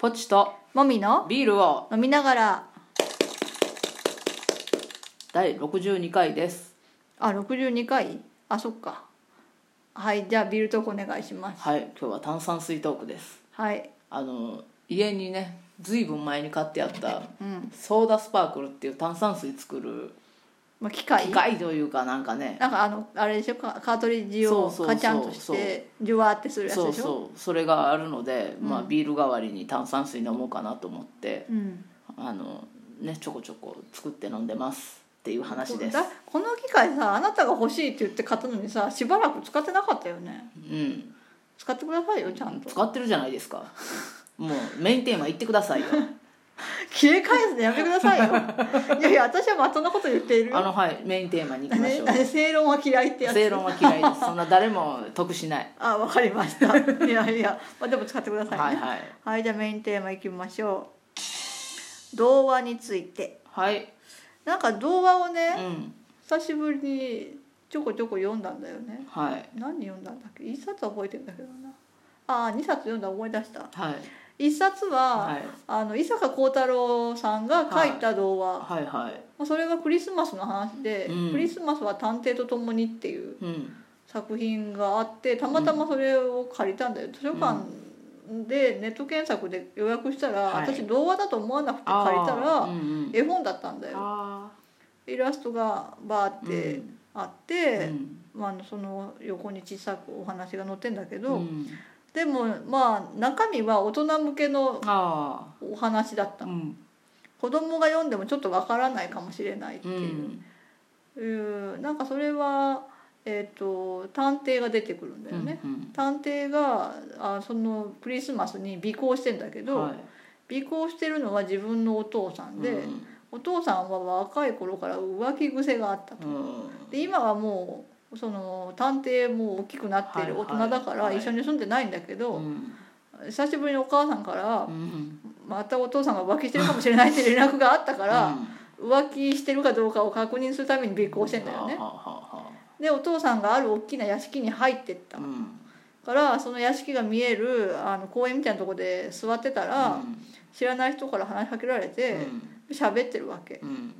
ポチともみのビールを飲みながら第62回です。あ62回？あそっか。はいじゃあビールトークお願いします。はい今日は炭酸水トークです。はい。あの家にねずいぶん前に買ってあったうん。ソーダスパークルっていう炭酸水作るまあ機械。機械というかなんかね。なんかあのあれでしょ？カカートリッジをそうそうそう。カチャンとしてジュワーってするやつそうでしょ？そうそれがあるので、まあ、うんビール代わりに炭酸水飲もうかなと思ってうん。あのねちょこちょこ作って飲んでますっていう話です。だこの機械さあなたが欲しいって言って買ったのにさしばらく使ってなかったよね。うん。使ってくださいよちゃんと。使ってるじゃないですか。もうメインテーマ言ってくださいよ 切れ返すのやめてくださいよ。いやいや私はまあそんなこと言っている。よあのはいメインテーマに行きましょう。何正論は嫌いってやつ。正論は嫌いです。そんな誰も得しない。あわかりました。いやいや、まあ、でも使ってくださいね。はいはい。はい、じゃあメインテーマいきましょう。童話について。はい。なんか童話をうね、ん。久しぶりにちょこちょこ読んだんだよね。はい。何読んだんだっけ？一冊は覚えてるんだけどな。ああ2冊読んだ思い出した。はい一冊は、はい。あの伊坂幸太郎さんが書いた童話、はいはい。まあそれがクリスマスの話で「うん。クリスマスは探偵と共に」っていううん。作品があってたまたまそれを借りたんだよ、図書館でネット検索で予約したら、はい。私童話だと思わなくて借りたらうんうん絵本だったんだよ。あイラストがバーってうん。あっーて、うん。まあ、その横に小さくお話が載ってんだけど、うんでもまあ中身は大人向けのあお話だった。ーうん。子供が読んでもちょっとわからないかもしれないってういう、ん。うん。なんかそれは、えー、と探偵が出てくるんだよね、うん探偵があそのクリスマスに尾行してんだけど、はい。尾行してるのは自分のお父さんで、うん。お父さんは若い頃から浮気癖があったと。うん。で今はもうその探偵も大きくなっている大人だからはい。一緒に住んでないんだけど、うん。久しぶりにお母さんからうん。またお父さんが浮気してるかもしれないって連絡があったから、浮気してるかどうかを確認するために尾行してんだよね。でお父さんがある大きな屋敷に入ってった。からその屋敷が見えるあの公園みたいなとこで座ってたら、知らない人から話しかけられて喋ってるわけ。うん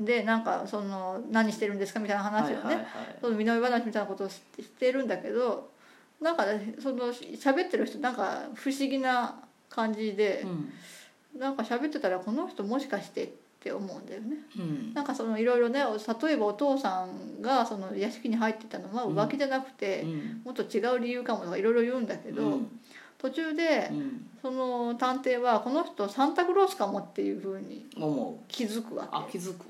でなんかその何してるんですかみたいな話をね、はいはいはい。その身の上話みたいなことをしてるんだけどなんかねその喋ってる人なんか不思議な感じでうん。なんか喋ってたらこの人もしかしてって思うんだよね。うん。なんかそのいろいろね例えばお父さんがその屋敷に入ってたのは浮気じゃなくて、うん。もっと違う理由かもとかいろいろ言うんだけど、うん。途中でうん。その探偵はこの人サンタクロースかもっていうふうに気づくわけ。あ気づく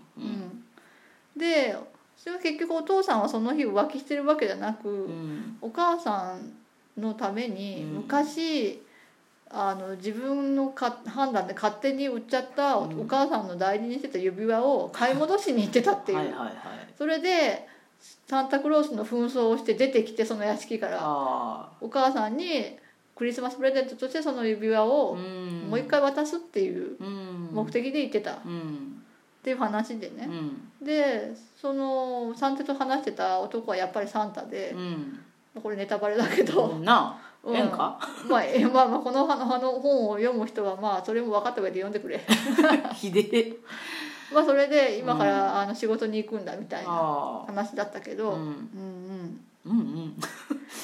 でそれは結局お父さんはその日浮気してるわけじゃなく、うん。お母さんのためにうん。昔、あの自分のか判断で勝手に売っちゃったお,、うん。母さんの大事にしてた指輪を買い戻しに行ってたっていう、はいはいはいそれでサンタクロースの紛争をして出てきてその屋敷から。あお母さんにクリスマスプレゼントとしてその指輪あをうん。もう一回渡すっていううん。目的で行ってた。っうんていう話でね、うん。でそのサンタと話してた男はやっぱりサンタで、うん。これネタバレだけど、なあうん。かまあ、えまあまあこのあのあの本を読む人はまあそれも分かった上で読んでくれ。ひでえ。まあそれで今からあの仕事に行くんだみたいなあ話だったけど、あうん。うんうん。うんうん。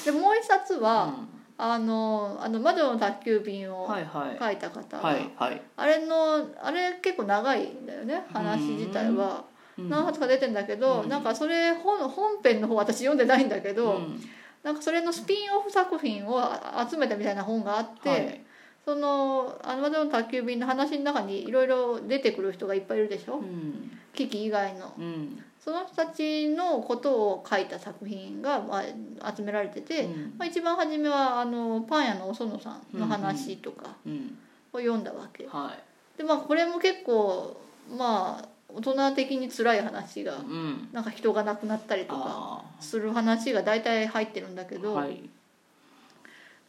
でもう一冊は、うんあのあの魔女の宅急便をはいはい。書いた方が、はいはい。あれのあれ結構長いんだよね話自体は。うん何冊か出てんだけど、うん。なんかそれ本本編の方私読んでないんだけど、うん。なんかそれのスピンオフ作品を集めたみたいな本があって、はい。そのあの魔女の宅急便の話の中にいろいろ出てくる人がいっぱいいるでしょ？うん。キキ以外の。うんその人たちのことを書いた作品が、まあ、集められてて、うん。まあ、一番初めはあのパン屋のお園さんの話とかうん。を読んだわけ、はい。でまあこれも結構まあ大人的に辛い話がうん。なんか人が亡くなったりとかあする話が大体入ってるんだけど、あはい。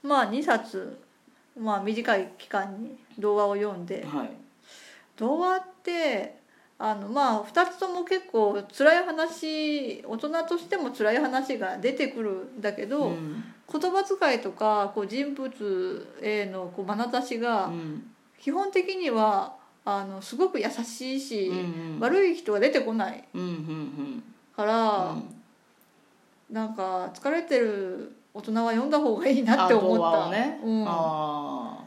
まあ2冊、まあ、短い期間に童話を読んではい。童話ってあのまあ2つとも結構辛い話大人としても辛い話が出てくるんだけど、うん。言葉遣いとかこう人物へのこう眼差しがうん。基本的にはあのすごく優しいし、うんうん。悪い人が出てこないうんうんから、なんか疲れてる大人は読んだ方がいいなって思った。あ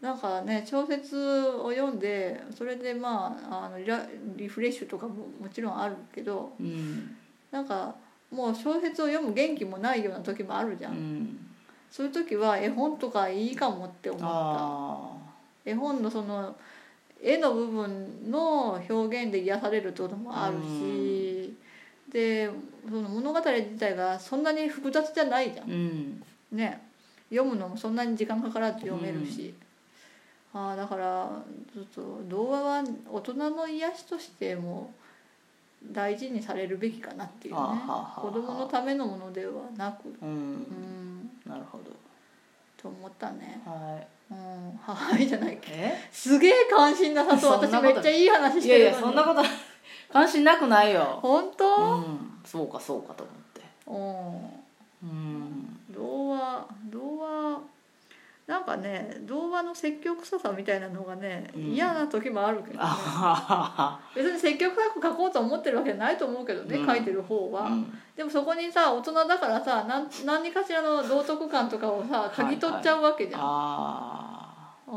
なんかね小説を読んでそれでまああのリフレッシュとかももちろんあるけどーうん。なんかもう小説を読む元気もないような時もあるじゃん、うん。そういう時は絵本とかいいかもって思った。あ絵本のその絵の部分の表現で癒されるってこともあるし、でその物語自体がそんなに複雑じゃないじゃん。ね読むのもそんなに時間かからず読めるし、ああだからちょっと童話は大人の癒しとしても大事にされるべきかなっていうね。子供のためのものではなく。うん。うん。なるほど。と思ったね。はい。うん。はいじゃないっけえ？すげえ関心なさそう私めっちゃいい話いやいしてるのに。やそんなこと 関心なくないよ。本当？うん。そうかそうかと思って。うん。うん。童話童話なんかね童話の積極臭さみたいなのがね、うん。嫌な時もあるけどね。別に積極臭く書こうと思ってるわけじゃないと思うけどね、うん。書いてる方は、はうん。でもそこにさ大人だからさ何何かしらの道徳感とかをさ嗅ぎ取っちゃうわけじゃん、あうん、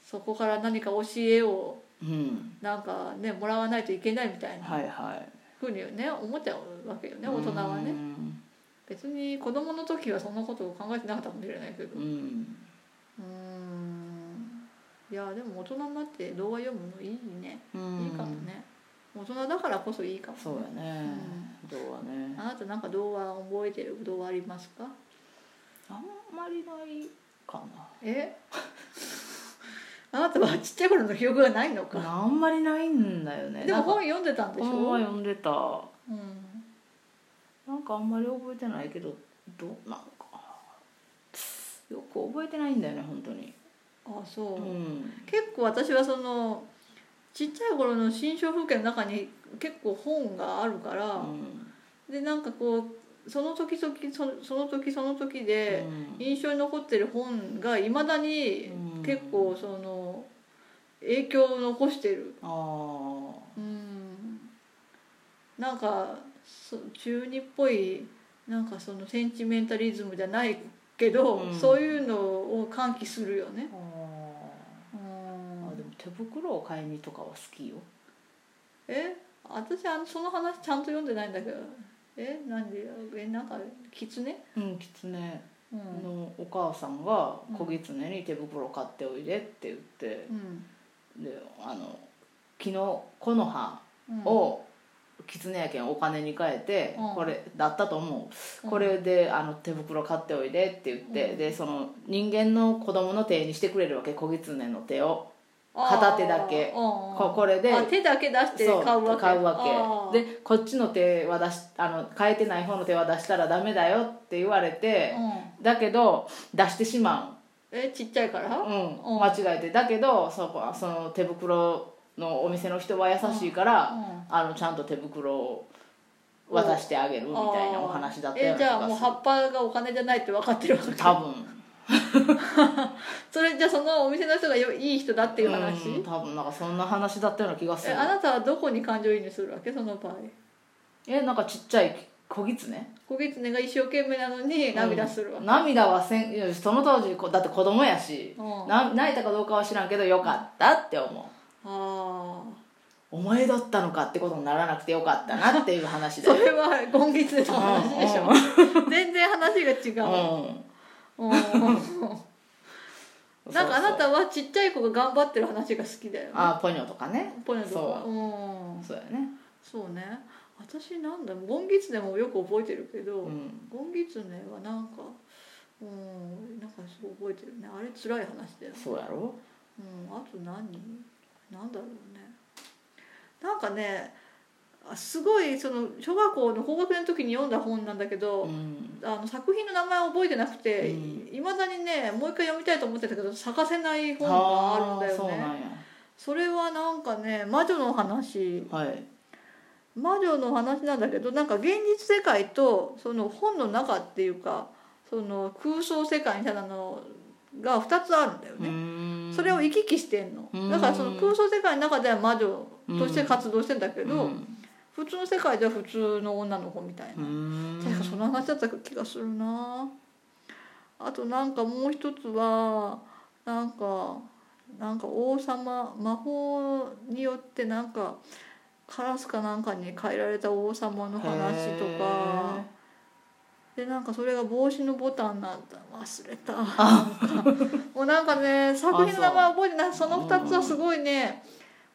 そこから何か教えをーうん。なんかねもらわないといけないみたいなはいはい。ふうにね思っちゃうわけよね大人はね。うん別に子供の時はそんなことを考えてなかったかもしれないけど。うん。うん。いやでも大人になって童話読むのいいね。うん。いいかもね。大人だからこそいいかも、ね、そうやね。童話ね。あなたなんか童話覚えてる童話ありますか？あんまりないかえ？あなたはちっちゃい頃の記憶がないのか。なあんまりないんだよね。でも本読んでたんでしょ？本は読んでた。うんなんかあんまり覚えてないけどどうなんか。よく覚えてないんだよね本当に。あそう、うん。結構私はそのちっちゃい頃の新象風景の中に結構本があるから、うん。でなんかこうその時々そのその時その時で印象に残ってる本がいまだにうん。結構その影響を残してる。ああうん。なんかそ中二っぽいなんかそのセンチメンタリズムじゃないけど、うん。そういうのを喚起するよね。ああでも手袋を買いにとかは好きよ。え？私あのその話ちゃんと読んでないんだけど。え？なんで？え？なんか狐？うん狐うん。のお母さんが小狐に手袋買っておいでって言ってうん。であの昨日木の葉うん。を狐やけんお金に変えて、うん。これだったと思う。これであの手袋買っておいでって言って、うん。でその人間の子供の手にしてくれるわけ。小狐の手を。片手だけ。ここれであ手だけ出して買うわけ。買うわけ。でこっちの手は出しあの変えてない方の手は出したらダメだよって言われて、うん。だけど出してしまえちっちゃいから？う、うん。うん。間違えて。だけどそこその手袋のお店の人は優しいから、うんあのちゃんと手袋を渡してあげるみたいなお話だったようなえじゃあもう葉っぱがお金じゃないって分かってるわけ？る多分。それじゃあそのお店の人がよいい人だっていう話、うん多分なんかそんな話だったような気がする。えあなたはどこに感情移入するわけ？その場合。えなんかちっちゃい小狐小狐が一生懸命なのに涙するわけ、涙はせんその当時こだって子供やし、うん。な泣いたかどうかは知らんけどよかったって思うあ。お前だったのかってことにならなくてよかったなっていう話あだよ。それはゴンギツネの話でしょ、全然話が違う、うん。うんなんかあなたはちっちゃい子が頑張ってる話が好きだよね。あポニョとかね。ポニョとか。そう。うん。そうやね。そうね。私なんだ。ゴンギツネもよく覚えてるけど、うん。ゴンギツネはなんかうん。なんかそう覚えてるね。あれ辛い話だよね。そうやろ。うん。あと何？なんだろうね。なんかねあすごいその小学校の高学年の時に読んだ本なんだけど、うん。あの作品の名前を覚えてなくてうん。いま、未だにねもう一回読みたいと思ってたけど咲かせない本があるんだよね。それはなんかね魔女の話。はい。魔女の話なんだけどなんか現実世界とその本の中っていうかその空想世界みたいなのが2つあるんだようね、んそれを行き来してんの。うん。だからその空想世界の中では魔女として活動してんだけど、うん。普通の世界では普通の女の子みたいな、うん。確かその話だった気がするな。あとなんかもう一つはなんかなんか王様魔法によってなんかカラスかなんかに変えられた王様の話とかでなんかそれが帽子のボタンなんだ。忘れた。もうなんかね作品の名前覚えてない。その2つはすごいね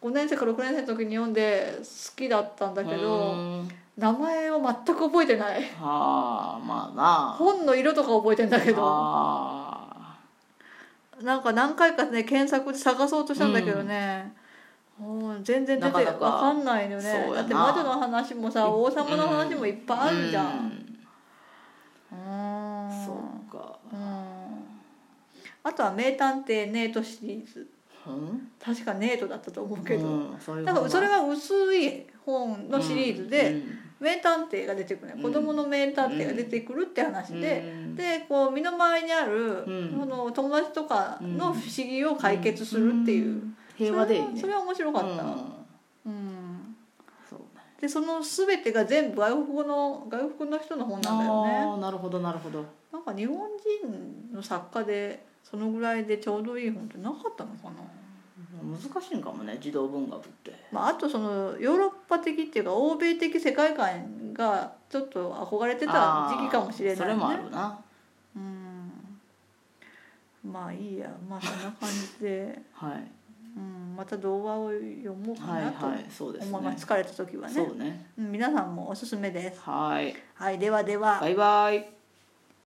5年生か6年生の時に読んで好きだったんだけどうん。名前を全く覚えてない。はあまあな。本の色とか覚えてんだけど。あなんか何回かね検索で探そうとしたんだけどね、もう全然出てなかんないのよねだって魔女の話もさ王様の話もいっぱいあるじゃんか。うん。あとは「名探偵ネート」シリーズ。うん。確かネートだったと思うけど、うんそういうなんかそれは薄い本のシリーズで、うん名探偵が出てくるね。子供の名探偵が出てくるって話で、うん。でこう身の回りにある、うの友達とかの不思議を解決するっていう、ん。平和でそれはそれは面白かった、うん。でその全てが全部外国語の外国の人の本なんだよね。なるほどなるほどなんか日本人の作家でそのぐらいでちょうどいい本ってなかったのかな、難しいんかもね児童文学って。まあ、あとそのヨーロッパ的っていうか欧米的世界観がちょっと憧れてた時期かもしれないね。それもあるな。うん。まあいいやまあそんな感じで、はい。うん、また動画を読もうかはいなとはいそうです思います、ね疲れた時はね。そうね。うん皆さんもおすすめです。はい。はいではでは。バイバイ